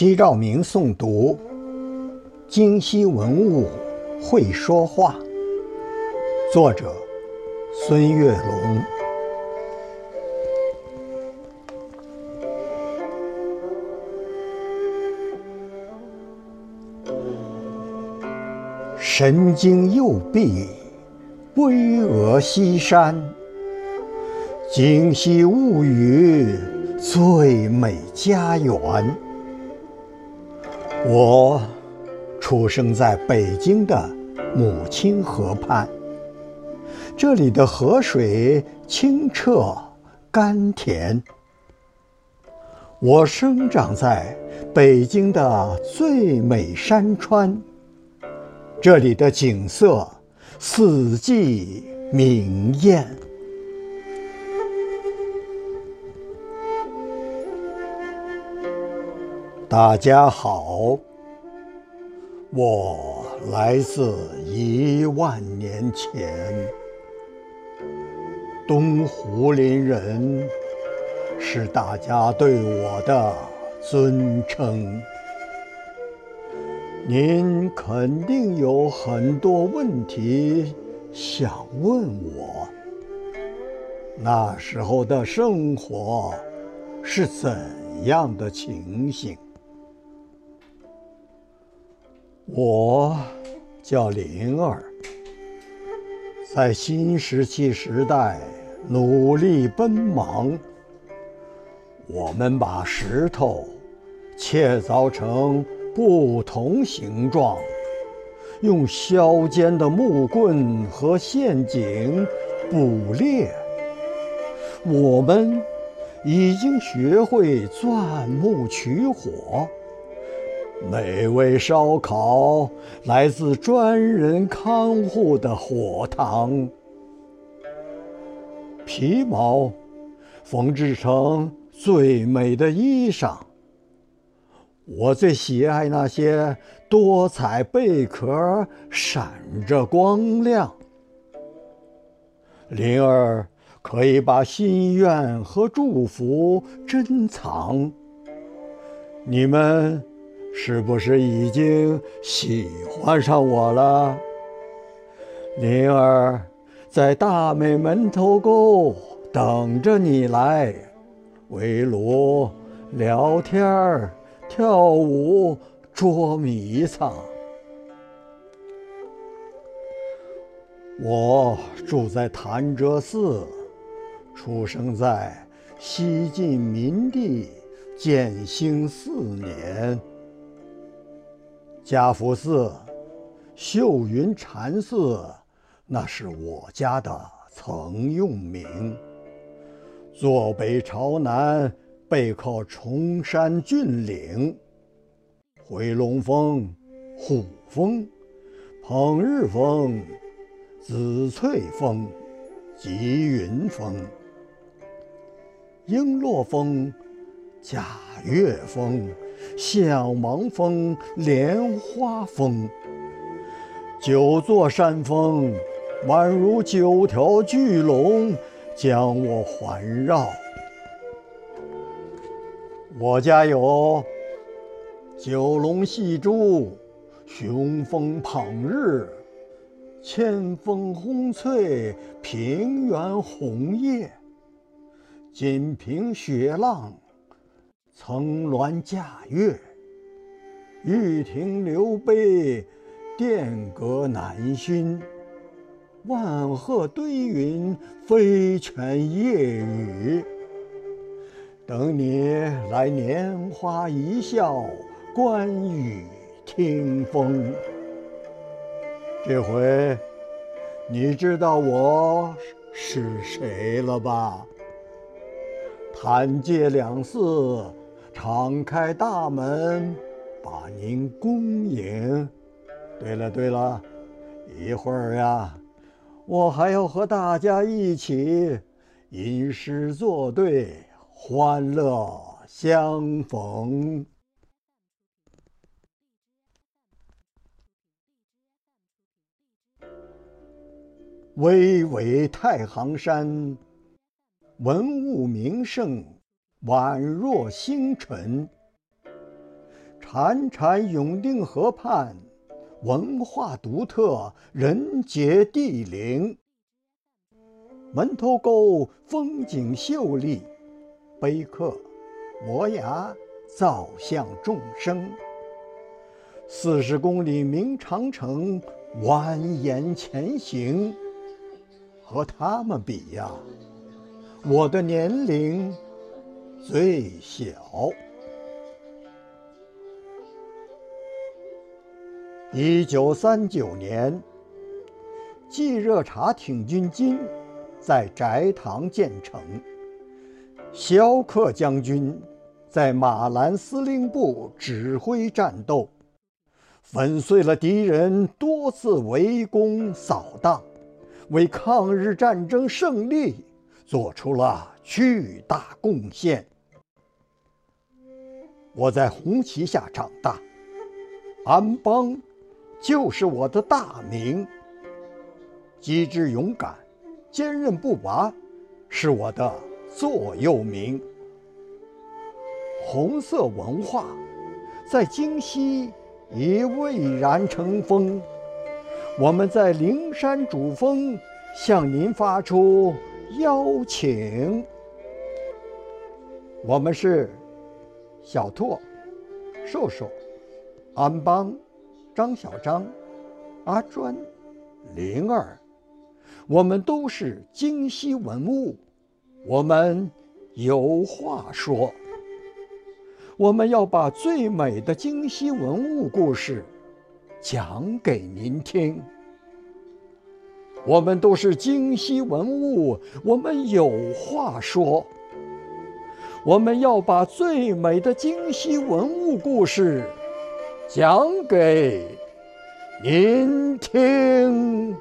西照明诵读：京西文物会说话。作者：孙月龙。神经右臂，巍峨西山。京西物语，最美家园。我出生在北京的母亲河畔，这里的河水清澈甘甜。我生长在北京的最美山川，这里的景色四季明艳。大家好，我来自一万年前。东湖林人是大家对我的尊称。您肯定有很多问题想问我。那时候的生活是怎样的情形？我叫灵儿，在新石器时代努力奔忙。我们把石头切凿成不同形状，用削尖的木棍和陷阱捕猎。我们已经学会钻木取火。美味烧烤来自专人看护的火塘，皮毛缝制成最美的衣裳。我最喜爱那些多彩贝壳，闪着光亮。灵儿可以把心愿和祝福珍藏。你们。是不是已经喜欢上我了，灵儿？在大美门头沟等着你来围炉聊天跳舞、捉迷藏。我住在潭柘寺，出生在西晋明帝建兴四年。家福寺、秀云禅寺，那是我家的曾用名。坐北朝南，背靠崇山峻岭，回龙峰、虎峰、捧日峰、紫翠峰、吉云峰、璎珞峰、贾月峰。向芒峰、莲花峰，九座山峰宛如九条巨龙将我环绕。我家有九龙戏珠、雄风捧日、千峰红翠、平原红叶、锦屏雪浪。层峦驾月，玉亭流杯，殿阁南熏。万壑堆云，飞泉夜雨。等你来拈花一笑，观雨听风。这回，你知道我是谁了吧？潭柘两寺。敞开大门，把您恭迎。对了对了，一会儿呀，我还要和大家一起吟诗作对，欢乐相逢。巍巍太行山，文物名胜。宛若星辰，潺潺永定河畔，文化独特，人杰地灵。门头沟风景秀丽，碑刻、摩崖造像众生。四十公里明长城蜿蜒前行，和他们比呀，我的年龄最小。一九三九年，冀热察挺军津在翟塘建成，萧克将军在马兰司令部指挥战斗，粉碎了敌人多次围攻扫荡，为抗日战争胜利做出了巨大贡献。我在红旗下长大，安邦。就是我的大名。机智勇敢、坚韧不拔，是我的座右铭。红色文化在京西已蔚然成风。我们在灵山主峰向您发出邀请。我们是小拓、瘦瘦、安邦。张小张、阿专、灵儿，我们都是京西文物，我们有话说。我们要把最美的京西文物故事讲给您听。我们都是京西文物，我们有话说。我们要把最美的京西文物故事。讲给您听。